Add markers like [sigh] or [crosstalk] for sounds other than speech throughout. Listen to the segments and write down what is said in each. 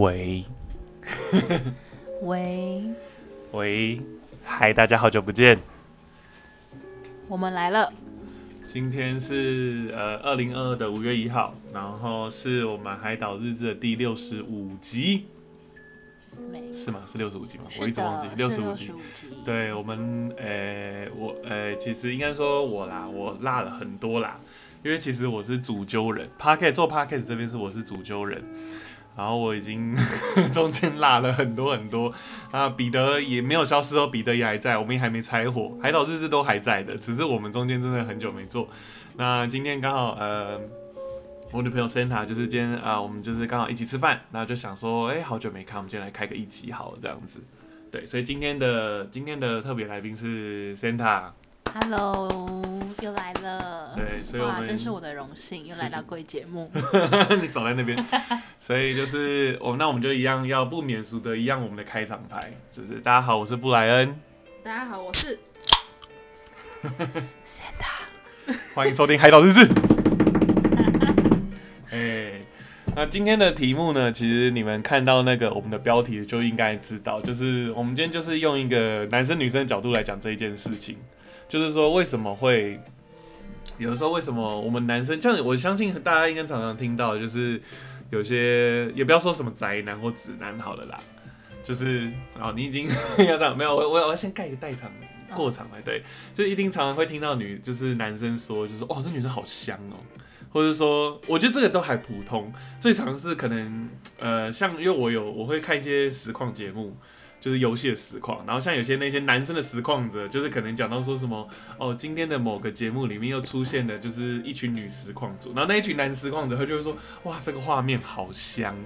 喂喂，[laughs] 喂，嗨，大家好久不见。我们来了。今天是呃二零二二的五月一号，然后是我们海岛日志的第六十五集，是吗？是六十五集吗？我一直忘记六十五集。65集。对我们，呃，我呃，其实应该说我啦，我落了很多啦，因为其实我是主揪人 p a r k e t 做 p a r k e t 这边是我是主揪人，然后我已经 [laughs] 中间落了很多很多啊，彼得也没有消失哦，彼得也还在，我们也还没拆伙，海岛日志都还在的，只是我们中间真的很久没做。那今天刚好呃。我女朋友 Santa 就是今天啊、我们就是刚好一起吃饭，然后就想说，哎、好久没看，我们今天来开个一集好了这样子。对，所以今天的今天的特别来宾是 Santa，Hello，又来了。对所以我真是我的荣幸，又来到贵节目。[laughs] 你少在那边，[laughs] 所以就是我、那我们就一样要不免俗的一样我们的开场白，就是大家好，我是布莱恩，大家好，我是 [laughs] Santa。欢迎收听《海岛日志》。哎，那今天的题目呢，其实你们看到那个我们的标题就应该知道，就是我们今天就是用一个男生女生的角度来讲这一件事情，就是说为什么会有的时候为什么我们男生，像我相信大家应该常常听到，就是有些也不要说什么宅男或直男好了啦，就是哦你已经 [laughs] 要这样没有，我我我要先盖个代场。过场来对，就一定常常会听到女，就是男生说，就是哦，这女生好香哦，或者说，我觉得这个都还普通。最常是可能，呃，像因为我有我会看一些实况节目，就是游戏的实况，然后像有些那些男生的实况者，就是可能讲到说什么，哦，今天的某个节目里面又出现了就是一群女实况组，然后那一群男实况者，他就会说，哇，这个画面好香，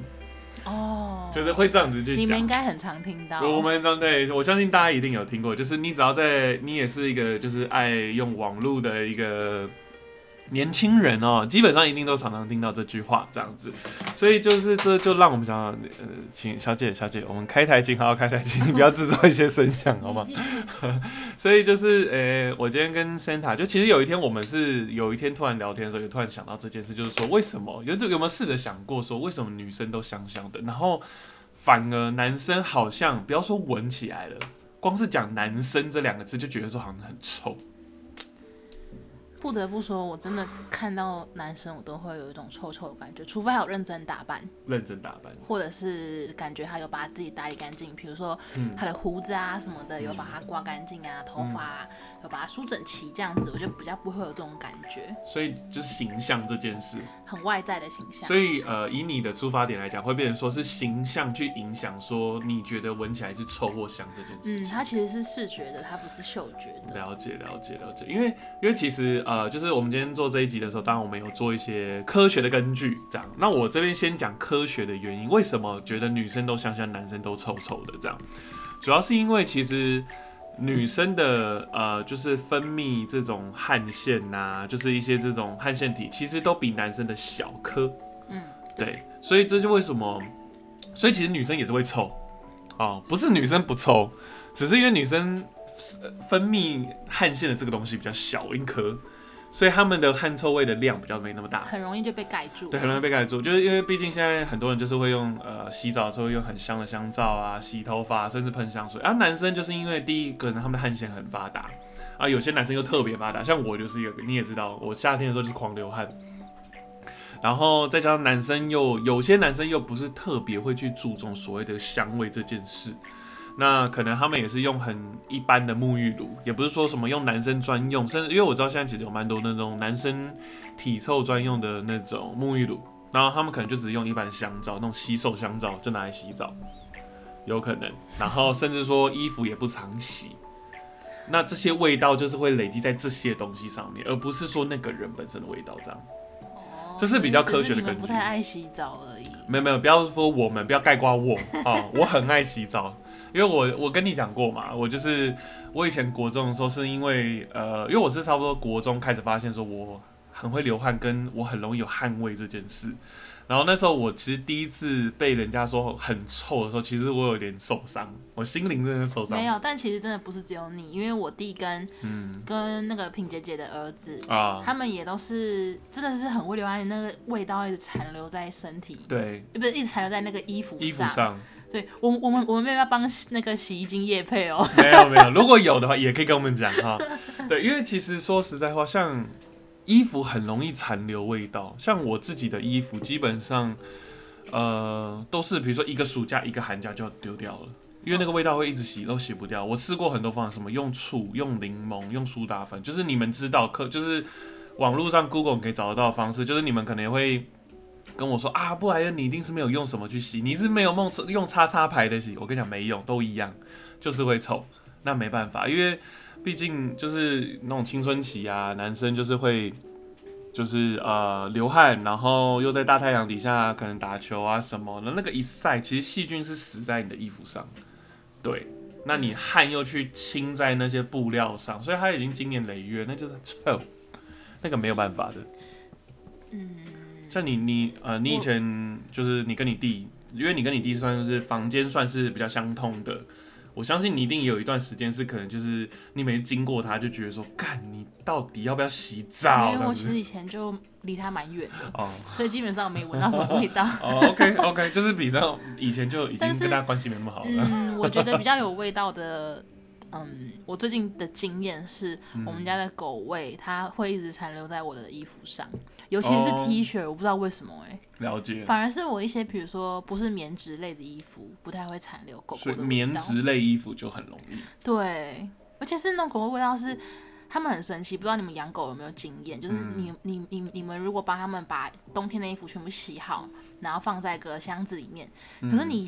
哦，就是会这样子去讲。你们讲应该很常听到。我们这对我相信大家一定有听过，就是你只要在你也是一个就是爱用网络的一个年轻人哦，基本上一定都常常听到这句话这样子，所以就是这就让我们想，呃，请小姐小姐，我们开台请好好开台请，你不要制造一些声响好吗？[laughs] 所以就是呃，我今天跟 Santa 就其实有一天我们是有一天突然聊天的时候，也突然想到这件事，就是说为什么有有没有试着想过说为什么女生都香香的，然后反而男生好像不要说闻起来了，光是讲男生这两个字就觉得说好像很臭。不得不说，我真的看到男生，我都会有一种臭臭的感觉，除非他有认真打扮，认真打扮，或者是感觉他有把自己打理干净，比如说嗯他的胡子啊什么的有把它刮干净啊，头发、啊、有把它梳整齐，这样子我就比较不会有这种感觉，所以就是形象这件事。很外在的形象。所以呃，以你的出发点来讲，会变成说是形象去影响说你觉得闻起来是臭或香这件事嗯，情。它其实是视觉的，它不是嗅觉的。了解了解了解，因为因为其实呃，就是我们今天做这一集的时候，当然我们有做一些科学的根据，这样。那我这边先讲科学的原因，为什么觉得女生都香香，男生都臭臭的这样？主要是因为其实女生的呃，就是分泌这种汗腺呐、就是一些这种汗腺体，其实都比男生的小颗。嗯，对，所以这就为什么，所以其实女生也是会臭哦，不是女生不臭，只是因为女生呃分泌汗腺的这个东西比较小一颗，所以他们的汗臭味的量比较没那么大。很容易就被盖住。对，很容易被盖住，就是因为毕竟现在很多人就是会用呃洗澡的时候用很香的香皂啊，洗头发甚至喷香水。啊，男生就是因为第一个呢，他们的汗腺很发达啊，有些男生又特别发达，像我就是一个，你也知道，我夏天的时候就是狂流汗。然后再加上男生又有些男生又不是特别会去注重所谓的香味这件事，那可能他们也是用很一般的沐浴乳，也不是说什么用男生专用，甚至因为我知道现在其实有蛮多那种男生体臭专用的那种沐浴乳，然后他们可能就只用一般香皂，那种洗手香皂就拿来洗澡，有可能，然后甚至说衣服也不常洗。那这些味道就是会累积在这些东西上面，而不是说那个人本身的味道这样。哦这是比较科学的根据你们不太爱洗澡而已。没有没有，不要说我们，不要盖瓜我哦，我很爱洗澡，因为我我跟你讲过嘛，我就是我以前国中的时候是因为呃，因为我是差不多国中开始发现说我很会流汗，跟我很容易有汗味这件事，然后那时候我其实第一次被人家说很臭的时候，其实我有点受伤，我心灵真的受伤。没有，但其实真的不是只有你，因为我弟跟嗯。跟那个品姐姐的儿子，啊，他们也都是真的是很会流汗，那个味道一直残留在身体，对，呃不是一直残留在那个衣服衣服上对我我们我们没有要帮那个洗衣精液配哦。没有没有，如果有的话也可以跟我们讲哈。对，因为其实说实在话，像衣服很容易残留味道，像我自己的衣服基本上，呃，都是比如说一个暑假一个寒假就要丢掉了。因为那个味道会一直洗，都洗不掉。我试过很多方法，什么用醋、用柠檬、用苏打粉，就是你们知道，可就是网络上 Google 可以找得到的方式，就是你们可能也会跟我说啊，布莱恩，你一定是没有用什么去洗，你是没有用用叉叉牌的洗。我跟你讲，没用，都一样，就是会臭。那没办法，因为毕竟就是那种青春期啊，男生就是会就是呃流汗，然后又在大太阳底下可能打球啊什么的，那个一晒，其实细菌是死在你的衣服上。对，那你汗又去浸在那些布料上，所以它已经经年累月，那就是臭，[clears throat] 那个没有办法的。嗯，像你你呃，你以前就是你跟你弟，因为你跟你弟算是房间算是比较相通的，我相信你一定有一段时间是可能就是你每次经过他就觉得说，干你到底要不要洗澡？因为我其实以前就离他蛮远的，哦所以基本上没闻到什么味道。哦，OK OK，[laughs] 就是比较以前就已经跟他关系没那么好了。嗯，我觉得比较有味道的，嗯，我最近的经验是我们家的狗味，它会一直残留在我的衣服上，尤其是哦 T 恤，我不知道为什么哎、了解。反而是我一些比如说不是棉质类的衣服，不太会残留狗狗的。棉质类衣服就很容易。对，而且是那种狗狗味道是。他们很神奇，不知道你们养狗有没有经验？就是嗯你、你、你、你们如果帮他们把冬天的衣服全部洗好，然后放在个箱子里面，可嗯是你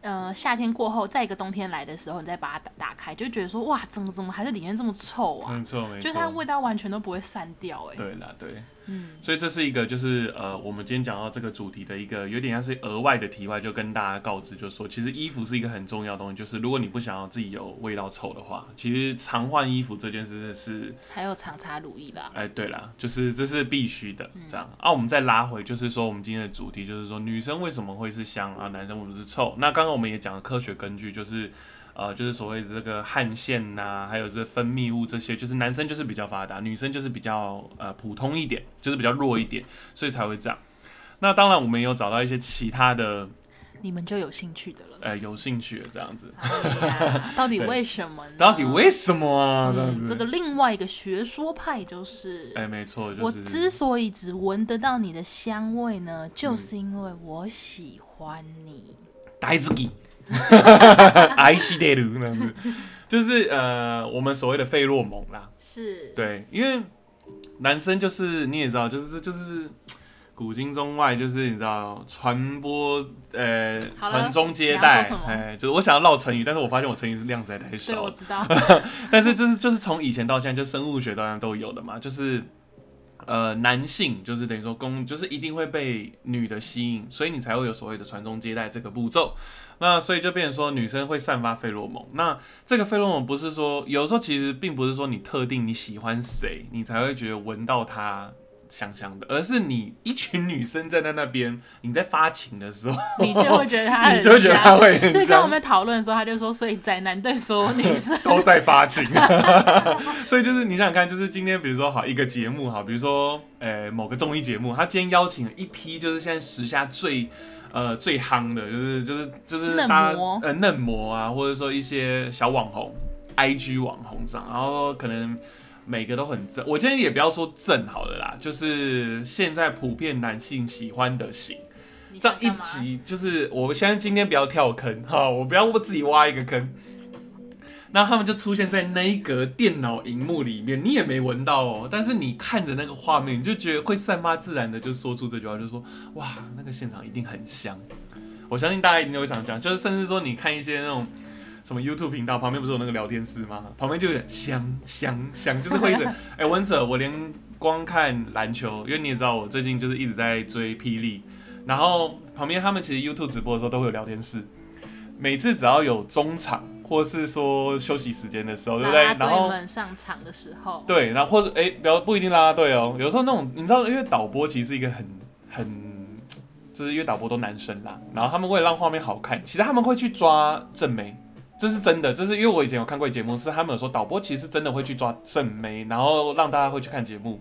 呃夏天过后，在一个冬天来的时候，你再把它打打开，就觉得说哇，怎么怎么还是里面这么臭啊？没错没错。就是它味道完全都不会散掉、哎，对啦，对，嗯，所以这是一个就是呃，我们今天讲到这个主题的一个有点像是额外的题外，就跟大家告知，就是说其实衣服是一个很重要的东西，就是如果你不想要自己有味道臭的话，其实常换衣服这件事是，还有常擦乳液啦，哎，对啦，就是这是必须的，这样。啊，我们再拉回，就是说我们今天的主题就是说女生为什么会是香啊，男生为什么是臭？那刚刚我们也讲了科学根据，就是。呃，就是所谓的这个汗腺呐、还有这分泌物这些，就是男生就是比较发达，女生就是比较呃普通一点，就是比较弱一点，所以才会这样。那当然，我们也有找到一些其他的你们就有兴趣的了。呃有兴趣的这样子，哎到底为什么呢？[laughs] 到底为什么啊？这样嗯，这个另外一个学说派就是，哎、没错，就我之所以只闻得到你的香味呢，就是因为我喜欢你。大自己 [laughs] 爱惜的路那样子，就是呃我们所谓的费洛蒙啦。是，对，因为男生就是你也知道，就是就是古今中外，就是你知道传播呃好了传宗接你要代说什，么哎，就是我想要唠成语，但是我发现我成语是量实在太对，少了。我知道。[laughs] 但是就是就是从以前到现在，就生物学当然都有的嘛，就是呃男性就是等于说公就是一定会被女的吸引，所以你才会有所谓的传宗接代这个步骤。那所以就变成说女生会散发费洛蒙。那这个费洛蒙不是说有时候其实并不是说你特定你喜欢谁，你才会觉得闻到它。香香的，而是你一群女生站在那边，你在发情的时候，你就会觉得他很 [laughs] 你就会觉得香它会很香所以跟我，们讨论的时候，他就说，所以宅男对所有女生。[laughs] 都在发情，[laughs] 所以就是你想想看，就是今天比如说好一个节目哈，比如说呃某个综艺节目，他今天邀请了一批就是现在时下最呃最夯的，就是就是就是嫩大家模。呃嫩模啊，或者说一些小网红，IG 网红这样，然后可能。每个都很正，我今天也不要说正好了啦，就是现在普遍男性喜欢的型，这样一集就是我现在今天不要跳坑哈，我不要我自己挖一个坑。那他们就出现在那一格电脑荧幕里面，你也没闻到哦，但是你看着那个画面，你就觉得会散发自然的就说出这句话，就说哇，那个现场一定很香。我相信大家一定都会常讲，就是甚至说你看一些那种什么 YouTube 频道旁边不是有那个聊天室吗？旁边就有点香香香，就是会一直 [laughs] 哎，文者，我连光看篮球，因为你也知道我最近就是一直在追霹雳，然后旁边他们其实 YouTube 直播的时候都会有聊天室，每次只要有中场或是说休息时间的时候，对不对？然后上场的时候，对，然后或者哎，不要不一定啦啦队哦，有时候那种你知道，因为导播其实是一个很很就是因为导播都男生啦，然后他们为了让画面好看，其实他们会去抓正妹，这是真的，这是因为我以前有看过节目，是他们有说导播其实真的会去抓正妹，然后让大家会去看节目。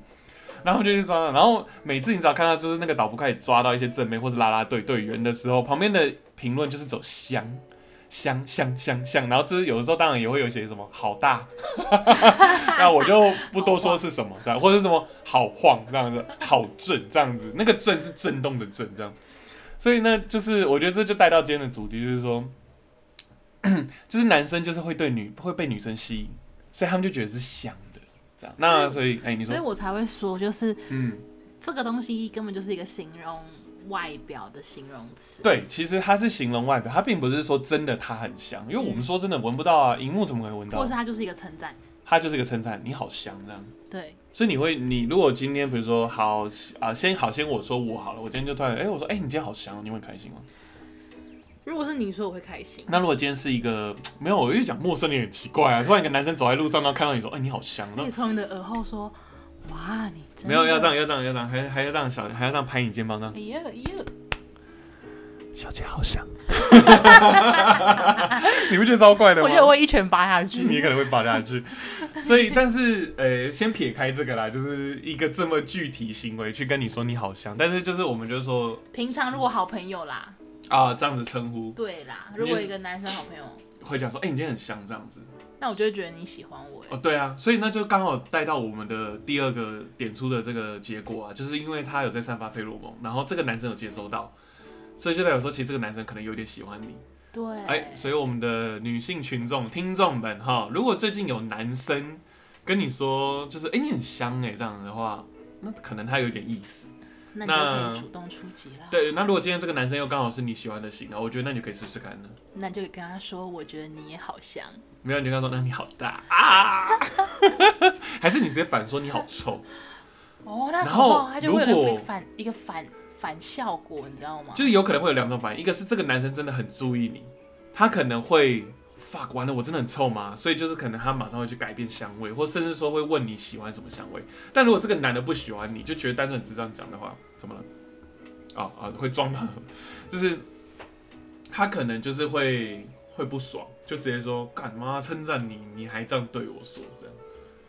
然后就去抓，然后每次你只要看到就是那个导播开始抓到一些正妹或是啦啦队队员的时候，旁边的评论就是走香香香香香，然后这有的时候当然也会有写什么好大，那我就不多说是什么这样，或者什么好晃这样子，好震这样子，那个震是震动的震这样，所以呢，就是我觉得这就带到今天的主题，就是说，[clears throat] 就是男生就是会对女会被女生吸引，所以他们就觉得是香的这样。那所以，哎，你说，所以我才会说，就是，嗯，这个东西根本就是一个形容外表的形容词。对，其实它是形容外表，它并不是说真的它很香，因为我们说真的闻不到啊，荧幕怎么可能闻到？或是它就是一个称赞，它就是一个称赞，你好香这样。对，所以你会，你如果今天比如说好啊，先好先我说我好了，我今天就突然，哎，我说，哎，你今天好香，你会开心吗？如果是你说，我会开心。那如果今天是一个没有，我就讲陌生人很奇怪啊。突然一个男生走在路上，然后看到你说：“哎，你好香。”你从你的耳后说：“哇，你真没有要这样，要这样，要这样，还还要这样小，还要这样拍你肩膀呢。”哎呀哎呀，小姐好香。[laughs] [laughs] 你不觉得超怪的吗？我觉得我一拳扒下去，你可能会扒下去。所以，但是呃，先撇开这个啦，就是一个这么具体行为去跟你说你好香，但是就是我们就是说，平常如果好朋友啦。啊，这样子称呼。对啦，如果一个男生好朋友会讲说，哎，你今天很香这样子，那我就会觉得你喜欢我。哦，对啊，所以那就刚好带到我们的第二个点出的这个结果啊，就是因为他有在散发费洛蒙，然后这个男生有接收到，所以就代表说，其实这个男生可能有点喜欢你。对。哎，所以我们的女性群众听众们哈，如果最近有男生跟你说，就是哎你很香哎这样的话，那可能他有点意思。那你就可以主动出击了。对，那如果今天这个男生又刚好是你喜欢的型，那我觉得那你可以试试看呢。那就跟他说，我觉得你也好香。没有，你就跟他说，那你好大啊！[laughs] 还是你直接反说你好臭？[laughs] 哦，那然后他就会有反一个反反效果，你知道吗？就是有可能会有两种反应，一个是这个男生真的很注意你，他可能会。Fuck 完了，我真的很臭吗？所以就是可能他马上会去改变香味，或甚至说会问你喜欢什么香味。但如果这个男的不喜欢你，就觉得单纯只是这样讲的话，怎么了？啊啊，会装的，就是他可能就是会会不爽，就直接说干嘛称赞你，你还这样对我说这样。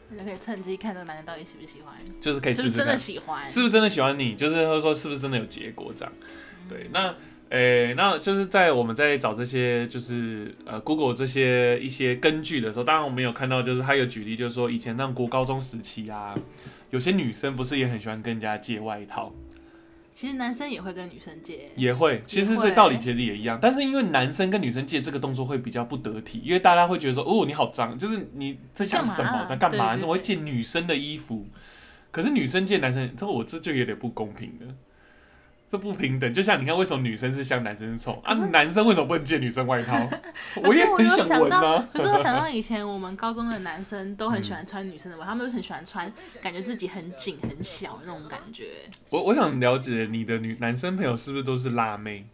你就可以趁机看这个男的到底喜不喜欢，就是可以，是是真的喜欢？是不是真的喜欢你？就是会说是不是真的有结果这样？对，那。诶，那就是在我们在找这些，就是呃，Google 这些一些根据的时候，当然我们有看到，就是他有举例，就是说以前上国高中时期啊，有些女生不是也很喜欢跟人家借外套？其实男生也会跟女生借，也会，其实所以道理其实也一样，但是因为男生跟女生借这个动作会比较不得体，因为大家会觉得说，哦，你好脏，就是你在想什么，在干嘛？怎么会借女生的衣服？可是女生借男生，这我这就有点不公平的。这不平等，就像你看，为什么女生是香，男生是臭啊？男生为什么不能借女生外套？[laughs] 我也很想闻啊。可是我想到以前我们高中的男生都很喜欢穿女生的外套，他们都很喜欢穿，感觉自己很紧很小那种感觉。我我想了解你的女男生朋友是不是都是辣妹？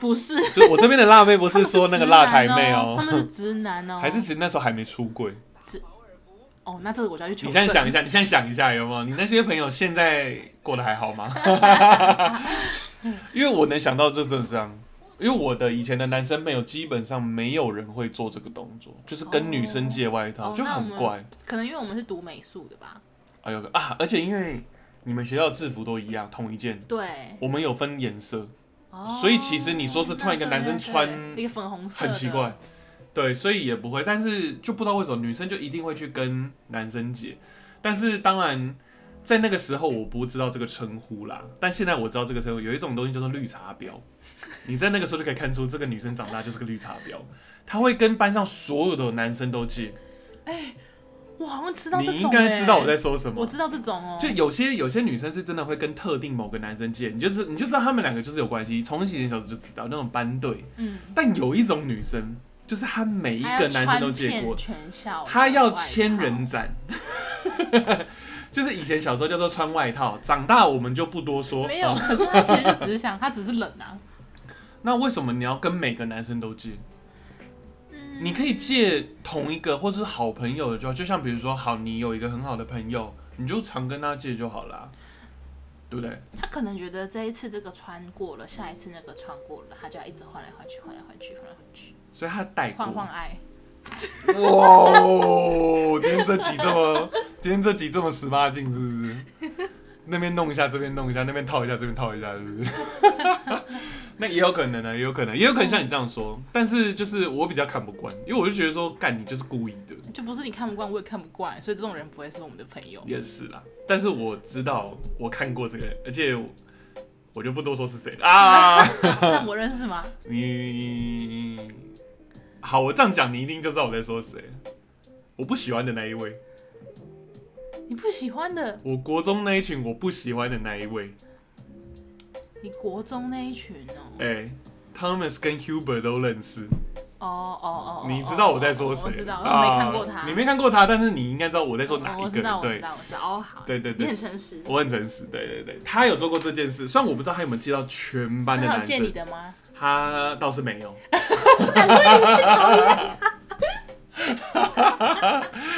不是，就我这边的辣妹不是说那个辣台妹哦，他们是直男哦，[laughs] 还是其实那时候还没出柜？哦，那这个我就要去。你现在想一下，你现在想一下有没有？你那些朋友现在过得还好吗？[laughs] 因为我能想到就真的这样，因为我的以前的男生朋友基本上没有人会做这个动作，就是跟女生借外套，就很怪。可能因为我们是读美术的吧。啊有个啊，而且因为你们学校制服都一样，同一件。对。我们有分颜色，所以其实你说这突然一个男生穿一个粉红色，很奇怪。对，所以也不会，但是就不知道为什么女生就一定会去跟男生借，但是当然在那个时候我不知道这个称呼啦，但现在我知道这个称呼，有一种东西叫做绿茶婊，你在那个时候就可以看出这个女生长大就是个绿茶婊，她会跟班上所有的男生都借。哎，我好像知道，你应该知道我在说什么，我知道这种哦，就有些有些女生是真的会跟特定某个男生借，你就是你就知道他们两个就是有关系，从以前小时就知道那种班队，嗯，但有一种女生。就是他每一个男生都借过，他要千人斩，[laughs] 就是以前小时候叫做穿外套，长大我们就不多说。没有，可是他其实就只是想，他只是冷啊。[laughs] 那为什么你要跟每个男生都借？你可以借同一个或是好朋友的，就就像比如说，好，你有一个很好的朋友，你就常跟他借就好了。对不对？他可能觉得这一次这个穿过了，下一次那个穿过了，他就要一直换来换去，换来换去，换来换去，所以他带过换。换爱。哇哦！今天这集这么，[laughs] 今天这集这么十八禁，是不是？那边弄一下，这边弄一下，那边套一下，这边套一下，是不是？[laughs] 那也有可能呢，也有可能，也有可能像你这样说。但是就是我比较看不惯，因为我就觉得说，干你就是故意的。就不是你看不惯，我也看不惯，所以这种人不会是我们的朋友。也是啦，但是我知道我看过这个人，而且我我就不多说是谁了啊。[laughs] 那我认识吗？你好，我这样讲，你一定就知道我在说谁。我不喜欢的那一位，你不喜欢的，我国中那一群我不喜欢的那一位，你国中那一群哦、哎、Thomas 跟 Hubert 都认识，哦哦哦，你知道我在说谁？我知道，我没看过他。啊你没看过他，但是你应该知道我在说哪哦一个人。我知道，我知对，道，我知道。哦，好，对对对你很诚实。我很诚实。对对对，他有做过这件事，虽然我不知道他有没有接到全班的男他有借你生，的吗？他倒是没有。[laughs]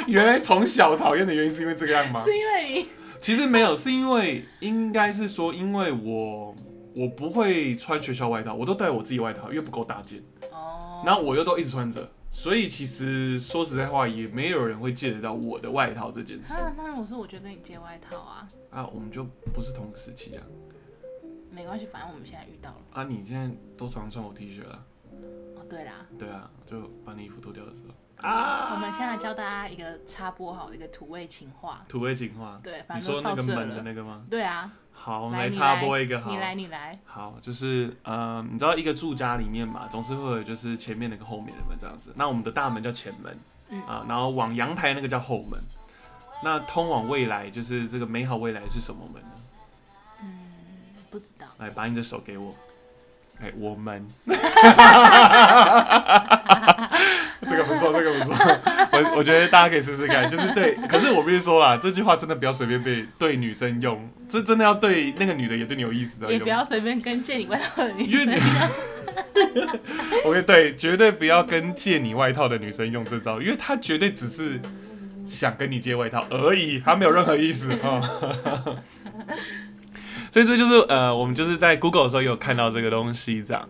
原来从小讨厌的原因是因为这个样吗？是因为其实没有，是因为应该是说，因为我我不会穿学校外套，我都带我自己外套，因为不够大件，哦，然后我又都一直穿着，所以其实说实在话，也没有人会借得到我的外套这件事。啊，那如果是我觉得你借外套啊，啊，我们就不是同个时期啊没关系，反正我们现在遇到了。啊，你现在都常穿我 T 恤了，哦，对啦，对啊，就把你衣服脱掉的时候啊我啊，们现在教大家一个插播好的一个土味情话。土味情话，对，反你正都到这说那个门的。那个吗？对啊，好，我们来插播一个好你，来，你来。好，就是呃，你知道一个住家里面嘛，总是会有就是前面那个后面的门这样子。那我们的大门叫前门，嗯啊，然后往阳台那个叫后门。那通往未来，就是这个美好未来是什么门呢？嗯，不知道。来，把你的手给我。哎，我们。[laughs] 这个不错，这个不错。我我觉得大家可以试试看，就是对。可是我必须说啦，这句话真的不要随便被对女生用，这真的要对那个女的也对你有意思的用也不。要随便跟借你外套的女因为你生。[laughs] OK，对，绝对不要跟借你外套的女生用这招，因为她绝对只是想跟你借外套而已，她没有任何意思啊。所以这就是呃，我们就是在 Google 的时候有看到这个东西这样，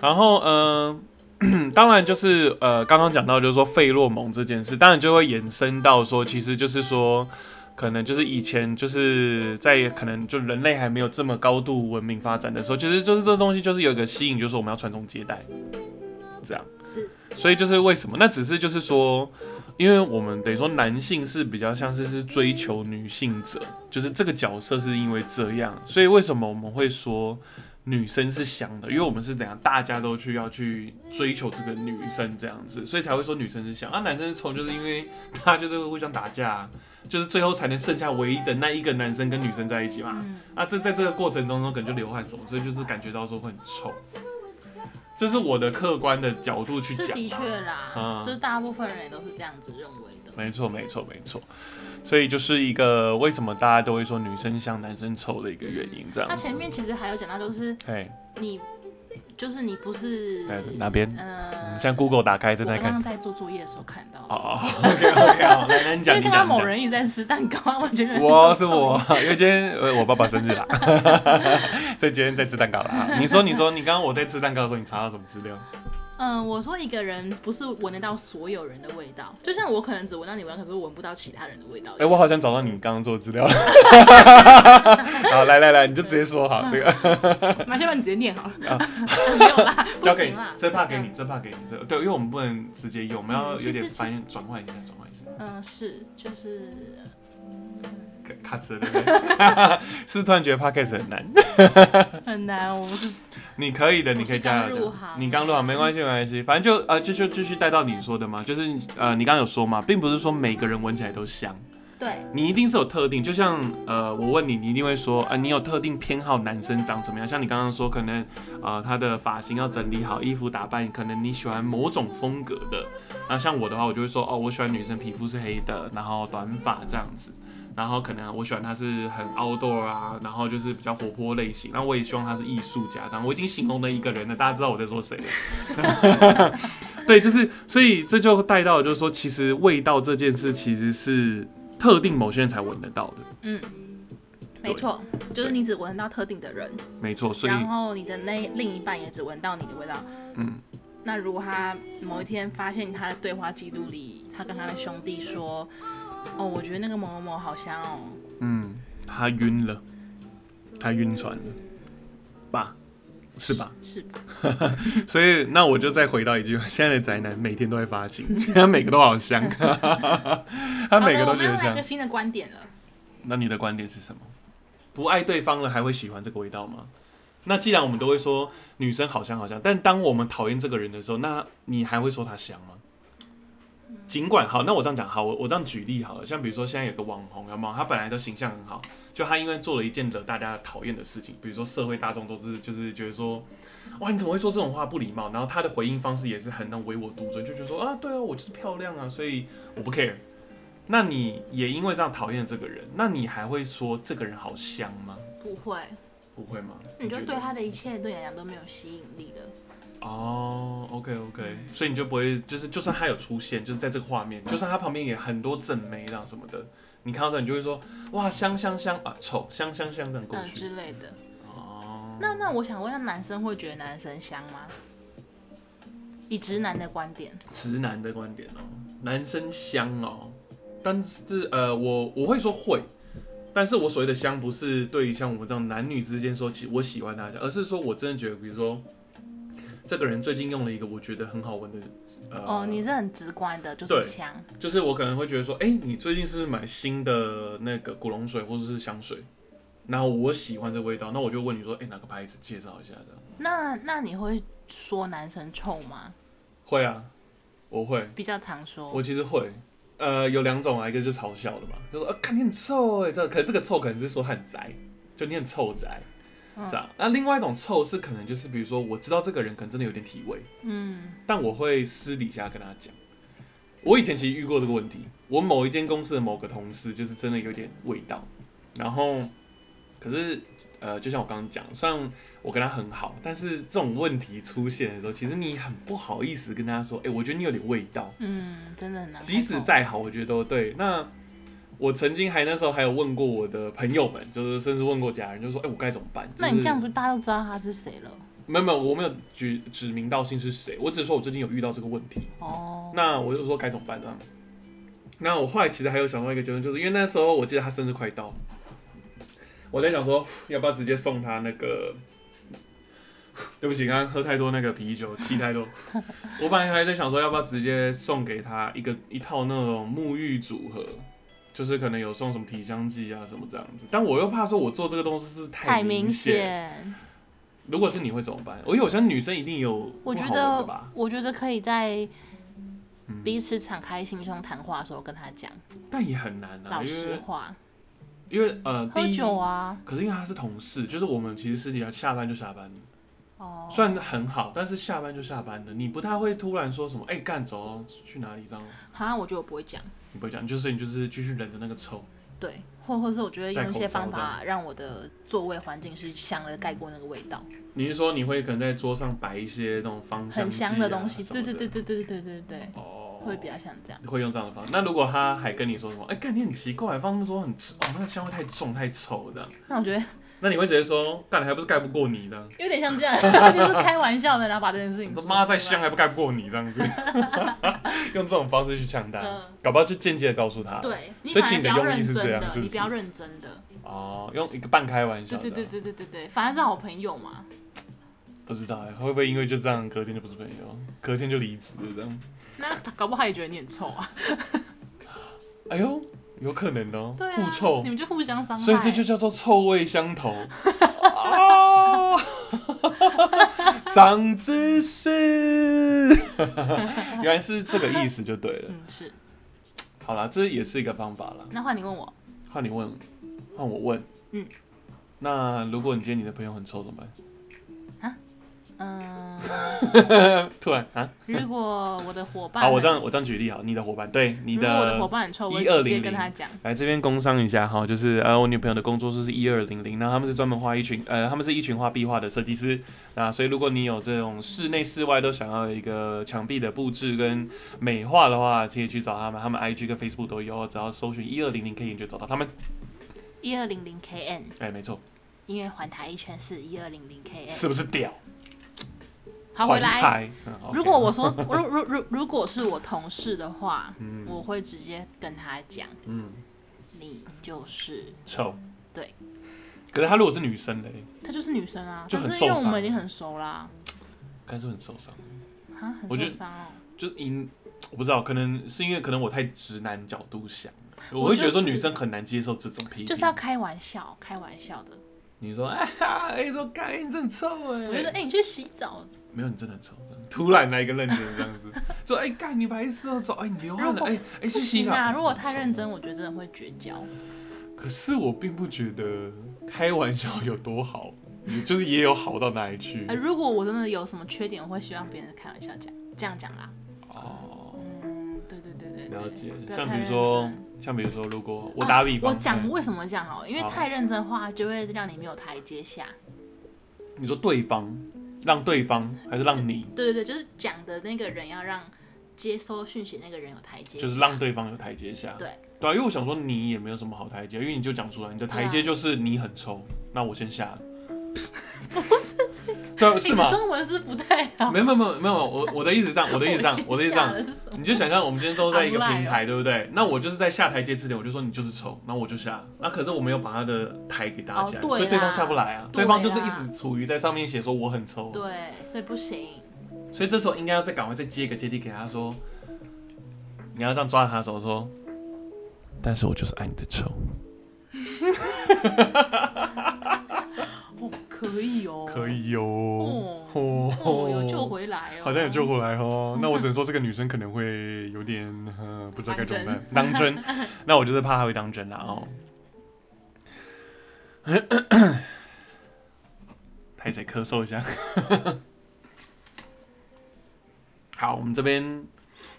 然后嗯、当然就是呃，刚刚讲到就是说费洛蒙这件事，当然就会延伸到说，其实就是说。可能就是以前就是在可能就人类还没有这么高度文明发展的时候，其实就是这东西就是有一个吸引，就是我们要传宗接代，这样。是，所以就是为什么？那只是就是说，因为我们等于说男性是比较像是是追求女性者，就是这个角色是因为这样，所以为什么我们会说女生是香的？因为我们是怎样，大家都去要去追求这个女生这样子，所以才会说女生是香啊，男生是臭，就是因为大家就是互相打架、就是最后才能剩下唯一的那一个男生跟女生在一起嘛。那，啊，这在这个过程当中可能就流汗什么，所以就是感觉到说会很臭。这是我的客观的角度去讲。是的确啦嗯，就是大部分人也都是这样子认为的。没错，没错，没错。所以就是一个为什么大家都会说女生像男生丑的一个原因，这样子。那前面其实还有讲到，就是嘿，你，就是你不是，在哪边？嗯，像 Google 打开正在看我刚刚。在做作业的时候看到的，哦哦，[laughs] OK OK，好，来来你讲，[laughs] 因为看到。某人一直在吃蛋糕，他完全没有我是我，因为今天呃我爸爸生日啦，[laughs] 所以今天在吃蛋糕啦。啊你说你说你刚刚我在吃蛋糕的时候，你查到什么资料？嗯，我说一个人不是闻得到所有人的味道，就像我可能只闻到你味道，可是我闻不到其他人的味道。哎、我好像找到你刚刚做的资料了。[laughs] 好，来来来，你就直接说好这个，马先把你直接念好了。啊 [laughs] 没有啦，不 [laughs] 交给你行啦，，这怕给你，样。这怕给你，这对，因为我们不能直接用，我们要有点翻译转换一下，转换一下。嗯，是，就是卡卡词了对不对？[laughs] 是突然觉得 podcast 很难，很难，我不是你可以的，你可以加油你刚入行没关系没关系，反正就呃就就继续带到你说的嘛，就是呃你刚刚有说嘛，并不是说每个人闻起来都香。对，你一定是有特定，就像呃，我问你，你一定会说，呃，你有特定偏好男生长什么样？像你刚刚说，可能呃他的发型要整理好，衣服打扮，可能你喜欢某种风格的。那像我的话，我就会说，哦，我喜欢女生皮肤是黑的，然后短发这样子。然后可能我喜欢他是很 outdoor 啊，然后就是比较活泼类型。然后我也希望他是艺术家，这样我已经形容了一个人了，大家知道我在说谁了。[laughs] 对，就是所以这就带到就是说，其实味道这件事其实是特定某些人才闻得到的。嗯，没错，就是你只闻到特定的人，没错，所以然后你的那另一半也只闻到你的味道。嗯，那如果他某一天发现他的对话记录里，他跟他的兄弟说：“哦，我觉得那个某某某好香哦。嗯，他晕了，他晕船了，吧？是吧？”是吧？[laughs] 所以那我就再回到一句话：现在的宅男每天都在发情，他 [laughs] 每个都好香，[laughs] 他每个都觉得香个。新的观点了。那你的观点是什么？不爱对方了还会喜欢这个味道吗？那既然我们都会说女生好香好香，但当我们讨厌这个人的时候，那你还会说她香吗？尽管好，那我这样讲好，我我这样举例好了，像比如说现在有个网红，有没有？他本来的形象很好，就他因为做了一件惹大家讨厌的事情，比如说社会大众都是就是觉得说，哇，你怎么会说这种话不礼貌？然后他的回应方式也是很能唯我独尊，就觉得说啊，对啊，我就是漂亮啊，所以我不 care。那你也因为这样讨厌这个人，那你还会说这个人好香吗？不会，不会吗？你就对他的一切对你来讲都没有吸引力了。哦，OK OK，所以你就不会，就是就算他有出现，就是在这个画面，就算他旁边也很多正妹这样什么的，你看到这你就会说，哇，香香香啊，臭，香香香这样过嗯去。之类的。哦，那那我想问，下男生会觉得男生香吗？以直男的观点，直男的观点哦，男生香哦，但是呃，我我会说会，但是我所谓的香不是对于像我们这种男女之间说起我喜欢大家，而是说我真的觉得，比如说这个人最近用了一个我觉得很好闻的，呃，哦，你是很直观的，就是香。就是我可能会觉得说，哎、你最近是买新的那个古龙水或者是香水？然后我喜欢这味道，那我就问你说，哎、哪个牌子？介绍一下这样。那那你会说男生臭吗？会啊，我会，比较常说。我其实会。呃，有两种啊，一个就是嘲笑的嘛，就说呃，看你很臭哎，这可这个臭可能是说很宅，就你很臭宅，嗯这样。那另外一种臭是可能就是比如说我知道这个人可能真的有点体味，嗯，但我会私底下跟他讲。我以前其实遇过这个问题，我某一间公司的某个同事就是真的有点味道，然后可是呃，就像我刚刚讲，虽然我跟他很好，但是这种问题出现的时候，其实你很不好意思跟他说，哎、我觉得你有点味道，嗯，真的很难。即使再好，我觉得都对。那我曾经还那时候还有问过我的朋友们，就是甚至问过家人，就说，哎、我该怎么办？那你这样就是不大家都知道他是谁了？没有没有，我没有举指名道姓是谁，我只是说我最近有遇到这个问题。哦，那我就说该怎么办呢？那我后来其实还有想到一个结论，就是因为那时候我记得他生日快到，我在想说要不要直接送他那个。对不起，刚刚喝太多那个啤酒，气太多。[laughs] 我本来还在想说，要不要直接送给他一个一套那种沐浴组合，就是可能有送什么体香剂啊什么这样子。但我又怕说我做这个东西是太明明显。如果是你会怎么办？我因为我相信女生一定有我觉得，，我觉得可以在嗯彼此敞开心胸谈话的时候跟他讲但也很难啊，老实话，因为呃，喝酒啊，可是因为他是同事，就是我们其实私底下下班就下班。了，哦，算很好，但是下班就下班的，你不太会突然说什么，哎、干走去哪里这样，好像我觉得我不会讲，你不会讲，就是你就是继续忍着那个臭，对，或或是我觉得用一些方法让我的座位环境是香的盖过那个味道，你是说你会可能在桌上摆一些那种芳香很香的东西，对对对对对对对对对，哦，会比较像这样。会用这样的方式。那如果他还跟你说什么，哎、干你很奇怪，放那么多很哦，那个香味太重太臭这样，那我觉得那你会直接说，干你还不是盖不过你这样，有点像这样，[laughs] 就是开玩笑的，然后把这件事情说妈再香还不盖不过你这样子，[laughs] 用这种方式去呛他，嗯。搞不好就间接的告诉他，对，所以反而不要其实你的用意是这样是不是？你不要认真的，哦，用一个半开玩笑的，对对对对对对对，反而是好朋友嘛。不知道哎，会不会因为就这样隔天就不是朋友，隔天就离职了这样？那搞不好他也觉得你很臭啊，哎呦，有可能哦、对啊，互臭你，们就互相伤害，所以这就叫做臭味相投。啊！[laughs] 长知识，[laughs] 原来是这个意思就对了。嗯是。好啦，这也是一个方法啦。那换你问我，换你问，换我问。嗯。那如果你今天你的朋友很臭怎么办？嗯，[laughs] 突然啊，如果我的伙伴好，我这样我这样举例好，你的伙伴对你的伙伴很臭，我会直接跟他讲，来这边工商一下哈，就是呃我女朋友的工作室是一二零零，那他们是专门画一群呃他们是一群画壁画的设计师，那所以如果你有这种室内室外都想要一个墙壁的布置跟美化的话，可以去找他们，他们 IG 跟 Facebook 都有，只要搜寻一二零零可以就找到他们。一二零零 kn，哎，没错，因为环台一圈是一二零零 kn。是不是屌？好，回来。如果我说，[laughs] 如如如如果是我同事的话，嗯我会直接跟他讲，嗯你就是臭，对，可是他如果是女生嘞，她就是女生啊，就很但是因为我们已经很熟啦，该是很受伤。啊，很受伤哦。就因我不知道，可能是因为可能我太直男角度想了，我我会觉得说女生很难接受这种批评。就是要开玩笑，开玩笑的。你说 [laughs] 哎呀，哎说干你真臭哎，我就说，哎、你去洗澡。没有你真的很丑，这样突然来一个认真的这样子，[laughs] 说哎干你白痴哦，走哎你流汗了哎哎去不洗澡。啊！如果太认真，我觉得真的会绝交。可是我并不觉得开玩笑有多好，就是也有好到哪里去呃，如果我真的有什么缺点，我会希望别人开玩笑讲，这样讲啦。哦。嗯，对对对对对，了解，像比如说，像比如说，如果我打比方，我讲嗯为什么这样好，因为太认真的话，就会让你没有台阶下。你说对方让对方还是让你，对对对，就是讲的那个人要让接收讯息那个人有台阶，就是让对方有台阶下。对。对啊，因为我想说你也没有什么好台阶，因为你就讲出来，你的台阶就是你很臭，那我先下了。[laughs] 不是。这个，是吗？中文是不太好。没有没有没有没有，我 [laughs] 我的意思是这样，我的意思这样，我的意思这样，你就想象我们今天都在一个平台，对不对？那我就是在下台阶之前，我就说你就是丑，那我就下。那可是我没有把他的台给搭起来，所以对方下不来啊。对对方就是一直处于在上面写说我很丑，对，所以不行。所以这时候应该要再赶快再接一个阶梯给他说，你要这样抓着他的手说，但是我就是爱你的丑，哦，[laughs] 可以哦，可以哟、哦，哦哦，有救回来哦，好像有救回来哦。[laughs] 那我只能说这个女生可能会有点，呃，不知道该怎么办，当真。[laughs] 那我就是怕她会当真啦哦。[laughs] 拍谁咳嗽一下。好，我们这边，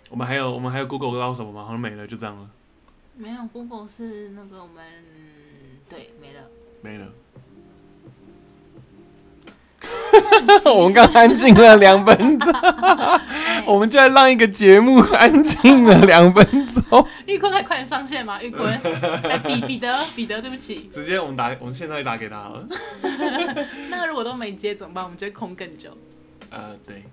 我们还有我们还有 Google 到什么吗？好像没了，就这样了，没有 Google 是那个我们对没了。没了。[laughs] 我们刚安静了两分钟，[laughs] 我们就在让一个节目安静了两分钟。[laughs] 玉坤，快快点上线嘛！玉坤，哎，彼彼得，彼得，对不起。直接我们打，我们现在打给他好了。那如果都没接怎么办？我们就会空更久。呃，对，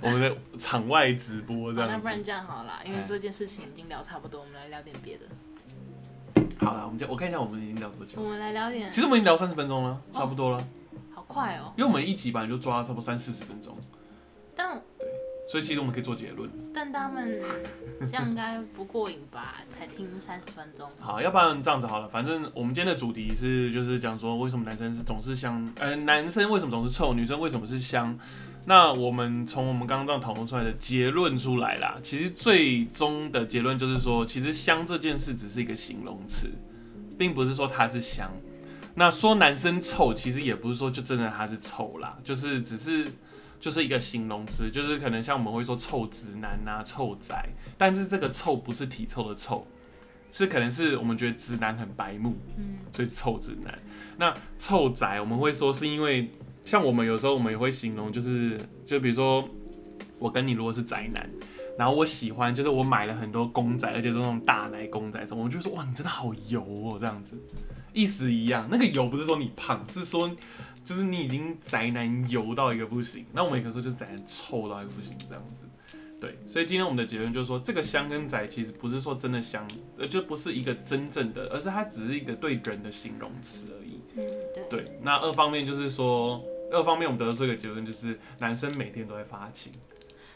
我们的场外直播这样，那。不然这样好了，因为哎这件事情已经聊差不多，我们来聊点别的。好了，我们就我看一下我们已经聊多久我。们来聊点，其实我们已经聊三十分钟了，差不多了，好快哦。因为我们一集本来就抓差不多三四十分钟，但对所以其实我们可以做结论。但他们这样应该不过瘾吧？才听三十分钟。好，要不然这样子好了，反正我们今天的主题是就是讲说为什么男生是总是香，呃，男生为什么总是臭，女生为什么是香？那我们从我们刚刚这样讨论出来的结论出来啦，其实最终的结论就是说，其实香这件事只是一个形容词，并不是说它是香。那说男生臭，其实也不是说就真的他是臭啦，就是只是就是一个形容词，就是可能像我们会说臭直男啊、臭宅，但是这个臭不是体臭的臭，是可能是我们觉得直男很白目，嗯，所以是臭直男。那臭宅我们会说是因为，像我们有时候我们也会形容，就是就比如说我跟你如果是宅男，然后我喜欢就是我买了很多公仔，而且是那种大奶公仔什么，我就说哇你真的好油哦这样子，意思一样。那个油不是说你胖，是说就是你已经宅男油到一个不行。那我们也可以说就是宅男臭到一个不行这样子。对，所以今天我们的结论就是说，这个香跟宅其实不是说真的香，呃，就不是一个真正的，而是它只是一个对人的形容词而已。嗯，对。对，那二方面就是说，二方面我们得出这个结论就是，男生每天都在发情，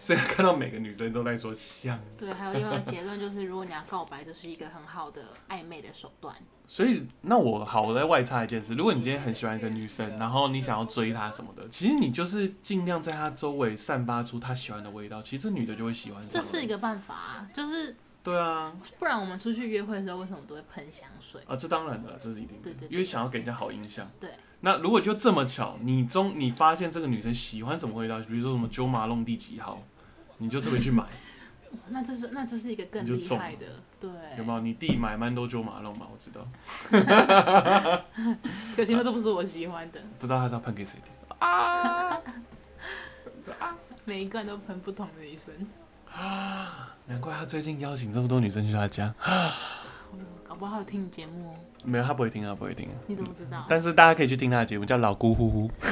所以看到每个女生都在说像，对，还有另外一个结论就是，如果你要告白，这是一个很好的暧昧的手段。所以那我好，我再外插一件事，如果你今天很喜欢一个女生，然后你想要追她什么的，其实你就是尽量在她周围散发出她喜欢的味道，其实这女的就会喜欢。这是一个办法、啊，就是对啊，不然我们出去约会的时候，为什么都会喷香水？啊，这当然了，这是一定的，对对对因为想要给人家好印象。对。那如果就这么巧，你中你发现这个女生喜欢什么味道，比如说什么九马弄第几号，你就特别去买，[laughs] 那这是那这是一个更厉害的，对。有没有？你弟买曼多九马龙嘛，我知道，[laughs] 可惜那这不是我喜欢的，不知道他是要喷给谁听。啊？每一罐都喷不同的女生。啊，难怪他最近邀请这么多女生去他家，搞不不好有听你节目哦。没有，他不会听，他不会听。你怎么知道？但是大家可以去听他的节目，叫老姑呼呼。[laughs]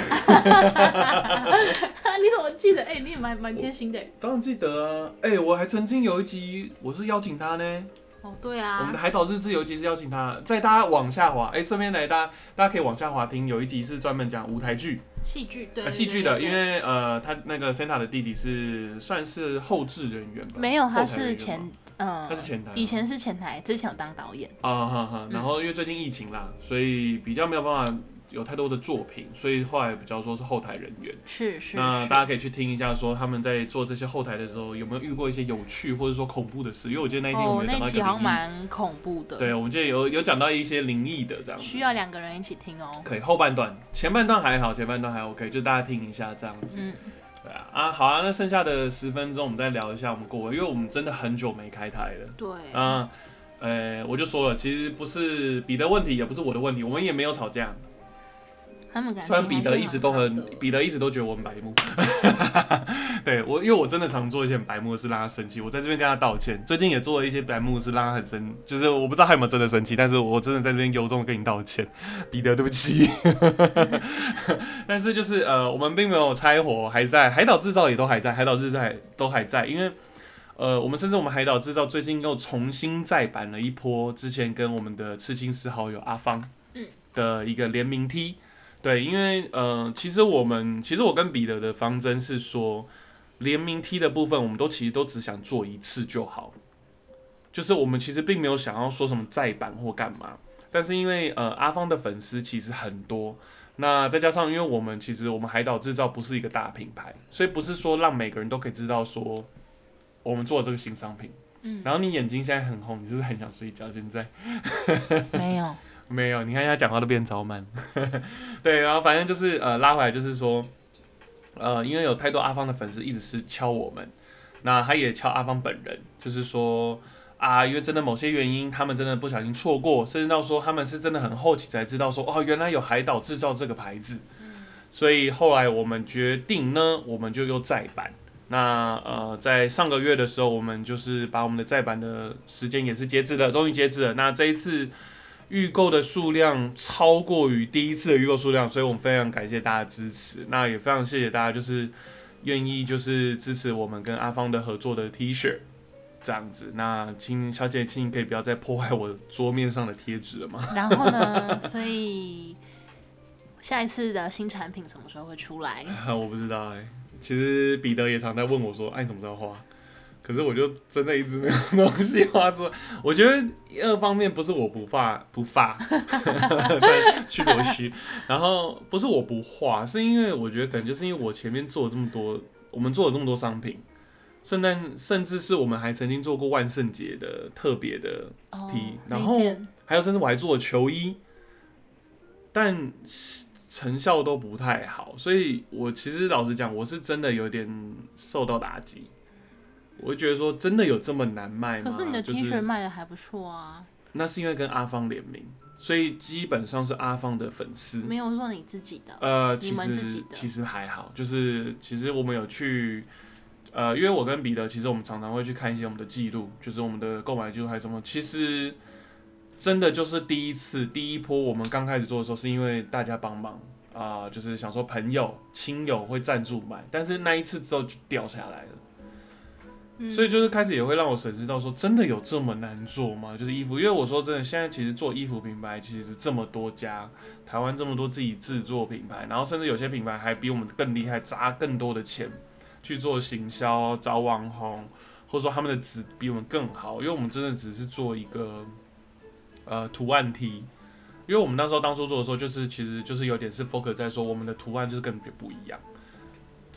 你怎么记得？哎、你也蛮蛮贴心的。当然记得啊，哎、我还曾经有一集我是邀请他呢。哦，对啊我啊们的，海岛日志有一集是邀请他，在大家往下滑，哎、顺便来大家大家可以往下滑听，有一集是专门讲舞台剧、戏剧对戏剧的，因为呃他那个 Santa 的弟弟是算是后置人员吧，没有，他是前吗，嗯，他是前台，以前是前台，之前有当导演。啊哈哈，嗯然后因为最近疫情啦，所以比较没有办法有太多的作品，所以后来比较说是后台人员。是是是那大家可以去听一下，说他们在做这些后台的时候有没有遇过一些有趣或者说恐怖的事？因为我记得那一天我哦，们讲到一个灵异，蛮恐怖的。对，我们记得有有讲到一些灵异的这样子。需要两个人一起听哦。可以后半段，前半段还好，前半段还 OK，就大家听一下这样子。嗯，对啊，啊好啊，那剩下的十分钟我们再聊一下我们过往，因为我们真的很久没开台了。对，啊，呃，我就说了，其实不是彼得问题，也不是我的问题，我们也没有吵架。他们感虽然彼得一直都很彼得一直都觉得我很白目，[laughs] 对我，因为我真的常做一些很白目的事让他生气，我在这边跟他道歉。最近也做了一些白目的事让他很生，就是我不知道他有没有真的生气，但是我真的在这边由衷的跟你道歉，彼得，对不起。[laughs] 但是就是呃，我们并没有拆伙，还在海岛制造也都还在，海岛制造还都还在，因为。呃，我们甚至我们海岛制造最近又重新再版了一波，之前跟我们的刺青师好友阿芳，嗯的一个联名 T，对，因为呃，其实我们其实我跟彼得的方针是说，联名 T 的部分，我们都其实都只想做一次就好，就是我们其实并没有想要说什么再版或干嘛，但是因为呃阿芳的粉丝其实很多，那再加上因为我们其实我们海岛制造不是一个大品牌，所以不是说让每个人都可以知道说我们做的这个新商品。嗯，然后你眼睛现在很红，你是不是很想睡觉？现在？没有，没有，你看他讲话都变超慢。[laughs] 对，然后反正就是呃拉回来就是说，呃，因为有太多阿芳的粉丝一直是敲我们，那他也敲阿芳本人，就是说啊，因为真的某些原因，他们真的不小心错过，甚至到说他们是真的很后期才知道说哦，原来有海岛制造这个牌子，所以后来我们决定呢，我们就又再版。那呃，在上个月的时候，我们就是把我们的再版的时间也是截止了，终于截止了。那这一次预购的数量超过于第一次的预购数量，所以我们非常感谢大家支持。那也非常谢谢大家，就是愿意就是支持我们跟阿芳的合作的 T 恤这样子。那请小姐，请你可以不要再破坏我桌面上的贴纸了吗？[laughs] 然后呢？所以下一次的新产品什么时候会出来？[laughs] 我不知道哎、其实彼得也常在问我说：“哎、你怎么时候画？”可是我就真的一直没有东西画出来。我觉得二方面不是我不画 [laughs] 不发，对，去螺虚。然后不是我不画，是因为我觉得可能就是因为我前面做了这么多，我们做了这么多商品，圣诞甚至是我们还曾经做过万圣节的特别的 T，、哦然后还有甚至我还做了球衣，但成效都不太好，所以我其实老实讲，我是真的有点受到打击。我就觉得说，真的有这么难卖吗？可是你的 T 恤卖的还不错啊，那是因为跟阿芳联名，所以基本上是阿芳的粉丝。没有说你自己的。呃，其实其实还好，就是其实我们有去，呃，因为我跟彼得，其实我们常常会去看一些我们的记录，就是我们的购买记录还是什么。其实真的就是第一次第一波，我们刚开始做的时候，是因为大家帮忙啊、就是想说朋友亲友会赞助买，但是那一次之后就掉下来了。所以就是开始也会让我审视到说，真的有这么难做吗？就是衣服，因为我说真的，现在其实做衣服品牌其实这么多家，台湾这么多自己制作品牌，然后甚至有些品牌还比我们更厉害，砸更多的钱去做行销、找网红，或者说他们的纸比我们更好，因为我们真的只是做一个呃图案 T。因为我们那时候当初做的时候，就是其实就是有点是 focus 在说我们的图案就是跟别不一样，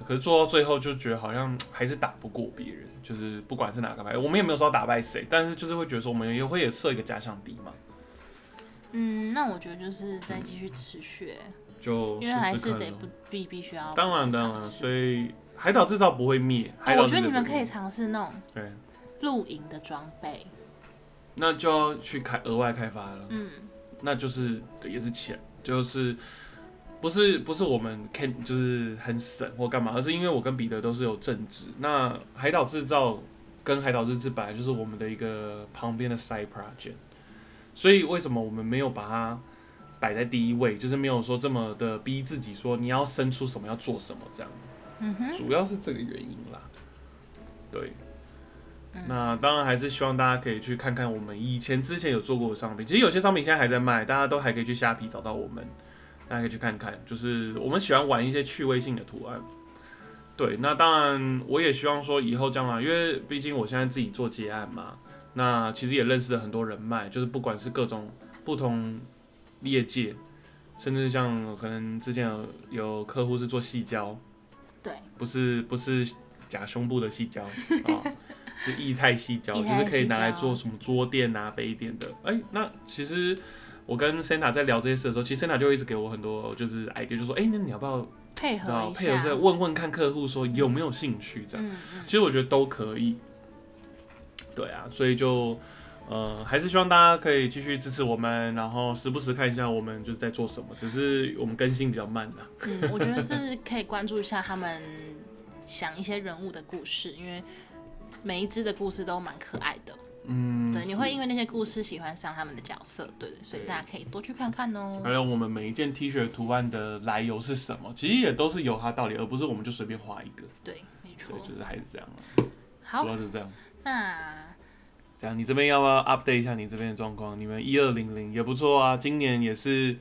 可是做到最后就觉得好像还是打不过别人，就是不管是哪个牌，我们也没有说要打败谁，但是就是会觉得说我们也会也设一个假想敌嘛，嗯，那我觉得就是再继续持续欸，就因为还是得不必必须要。当然当然，所以海岛制造不会灭，我觉得你们可以尝试那种对，露营的装备，那就要去开额外开发了，嗯，那就是也是钱，就是不是不是我们 can 就是很省或干嘛，而是因为我跟彼得都是有正职，那海岛制造跟海岛日志本来就是我们的一个旁边的 side project，所以为什么我们没有把它摆在第一位，就是没有说这么的逼自己说你要生出什么要做什么这样，嗯哼，主要是这个原因啦。对，嗯。那当然还是希望大家可以去看看我们以前之前有做过的商品，其实有些商品现在还在卖，大家都还可以去虾皮找到我们，大家可以去看看。就是我们喜欢玩一些趣味性的图案。对，那当然我也希望说以后将来，因为毕竟我现在自己做接案嘛，那其实也认识了很多人脉，就是不管是各种不同业界，甚至像可能之前有有客户是做细胶，对，不是不是假胸部的细胶啊，[laughs] 是液态细胶，就是可以拿来做什么桌垫啊、杯垫的。哎、那其实我跟 Santa 在聊这些事的时候，其实 Santa 就一直给我很多就是 idea，就说，哎、那你要不要配合一下，配合是问问看客户说有没有兴趣这样。嗯嗯，其实我觉得都可以。对啊，所以就呃，还是希望大家可以继续支持我们，然后时不时看一下我们就是在做什么，只是我们更新比较慢的。嗯，我觉得是可以关注一下他们想一些人物的故事，因为每一只的故事都蛮可爱的。嗯，对，你会因为那些故事喜欢上他们的角色，对对，所以大家可以多去看看哦。还有我们每一件 T 恤图案的来由是什么，其实也都是有它道理，而不是我们就随便画一个。对，没错。就是还是这样，好主，要就是这样。那这样，你这边要不要 update 一下你这边的状况？你们一二零零也不错啊，今年也是，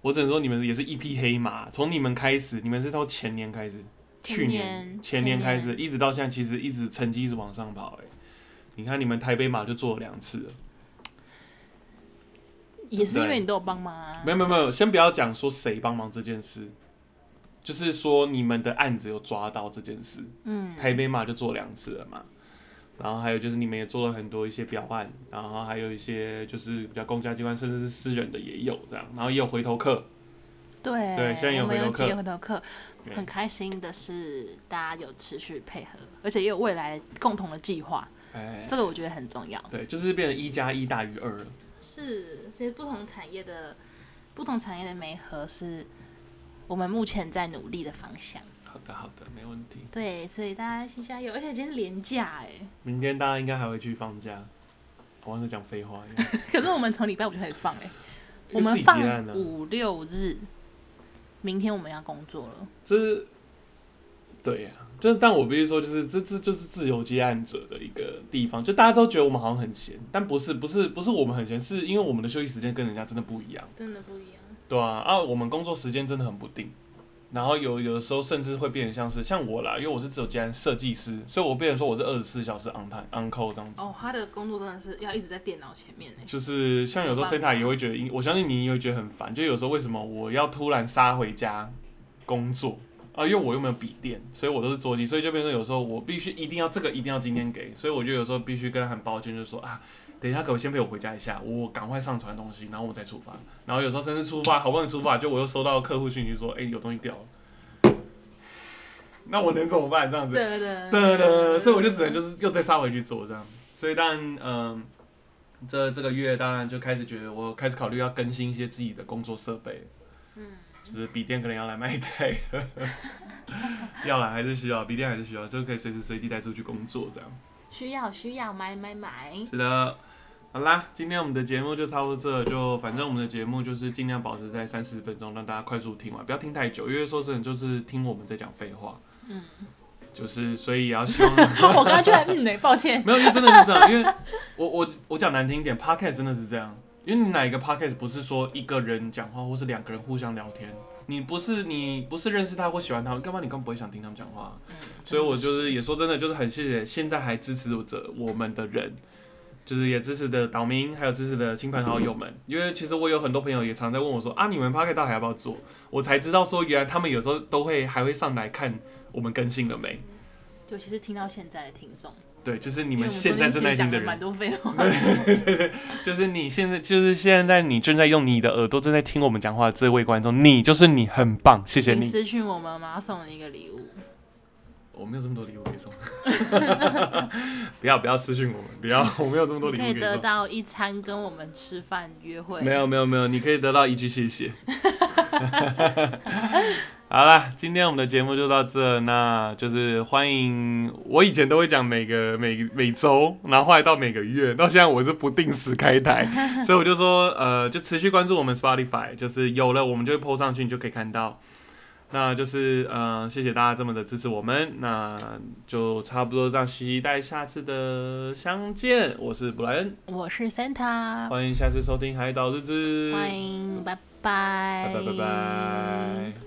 我只能说你们也是一匹黑马。从你们开始，你们是从前年开始，去年年前年开始，一直到现在，其实一直成绩一直往上跑、欸。你看你们台北马就做了两次了，也是因为你都有帮忙啊。没有没有没有，先不要讲说谁帮忙这件事，就是说你们的案子有抓到这件事。嗯，台北马就做两次了嘛，然后还有就是你们也做了很多一些表案，然后还有一些就是比较公家机关甚至是私人的也有这样，然后也有回头客，对对现在有回头客接回头客，很开心的是大家有持续配合，而且也有未来共同的计划，哎，这个我觉得很重要。对，就是变成一加一大于二了。是，其实不同产业的不同产业的媒合是我们目前在努力的方向。好的好的，没问题。对，所以大家一起加油！而且今天是连假哎，明天大家应该还会去放假，我刚才讲废话一样，[laughs] 可是我们从礼拜五就可以放哎，我们放五六日，明天我们要工作了。这是对呀、就是但我必须说，就是这这就是自由接案者的一个地方，就大家都觉得我们好像很闲，但不是不是不是我们很闲，是因为我们的休息时间跟人家真的不一样。真的不一样。对啊，啊，我们工作时间真的很不定，然后有有的时候甚至会变成像是像我啦，因为我是自由接案设计师，所以我变成说我是二十四小时 on time on call 这样子。哦，他的工作真的是要一直在电脑前面哎。就是像有时候 Santa 也会觉得，我相信你也会觉得很烦。就有时候为什么我要突然杀回家工作啊？因为我又没有笔电，所以我都是桌机，所以就变成有时候我必须一定要这个一定要今天给，所以我就有时候必须跟他很抱歉，就是说啊，等一下可不先陪我回家一下，我赶快上传东西，然后我再出发。然后有时候甚至出发好不容易出发，就我又收到客户讯息说，哎、有东西掉了，那我能怎么办？这样子，对对对对对对，所以我就只能就是又再杀回去做这样。所以当然，嗯、这这个月当然就开始觉得我开始考虑要更新一些自己的工作设备，嗯，就是笔电可能要来买一台，要来还是需要，笔电还是需要，就可以随时随地带出去工作这样。需要需要买买买。是的，好啦，今天我们的节目就差不多这，就反正我们的节目就是尽量保持在三四十分钟，让大家快速听完，不要听太久，因为说真的就是听我们在讲废话，嗯，就是所以也要希望。[laughs] [laughs] 我刚刚就在嗯呢，抱歉。没有，因为真的是这样，因为我我我讲难听一点，podcast 真的是这样，因为你哪一个 podcast 不是说一个人讲话，或是两个人互相聊天，你不是你不是认识他或喜欢他，干嘛你根本不会想听他们讲话？嗯，所以我就是也说真的，就是很谢谢现在还支持着我们的人。就是也支持的岛民，还有支持的亲朋好友们，因为其实我有很多朋友也常在问我说啊，你们 p o c k e t 到底要不要做？我才知道说原来他们有时候都会还会上来看我们更新了没。尤其实听到现在的听众，对，就是你你们现在正在听的人，蛮多废话。[laughs] 就是你现在，就是现在，你正在用你的耳朵正在听我们讲话的这位观众，你就是你，很棒，谢谢请你。私讯我们，我们要送你一个礼物。我没有这么多礼物可以送，[laughs] 不要不要私信我们，不要，我没有这么多礼物可以得可以送。到一餐跟我们吃饭约会。没有没有没有，你可以得到一句谢谢。[laughs] 好啦，今天我们的节目就到这，那就是欢迎。我以前都会讲每个每每周，然后后来到每个月，到现在我是不定时开台，所以我就说，呃，就持续关注我们 Spotify，就是有了我们就会 PO 上去，你就可以看到。那就是呃，谢谢大家这么的支持我们，那就差不多这样，期待下次的相见。我是布莱恩，我是 Santa，欢迎下次收听海岛日志，欢迎，拜拜，拜拜拜拜。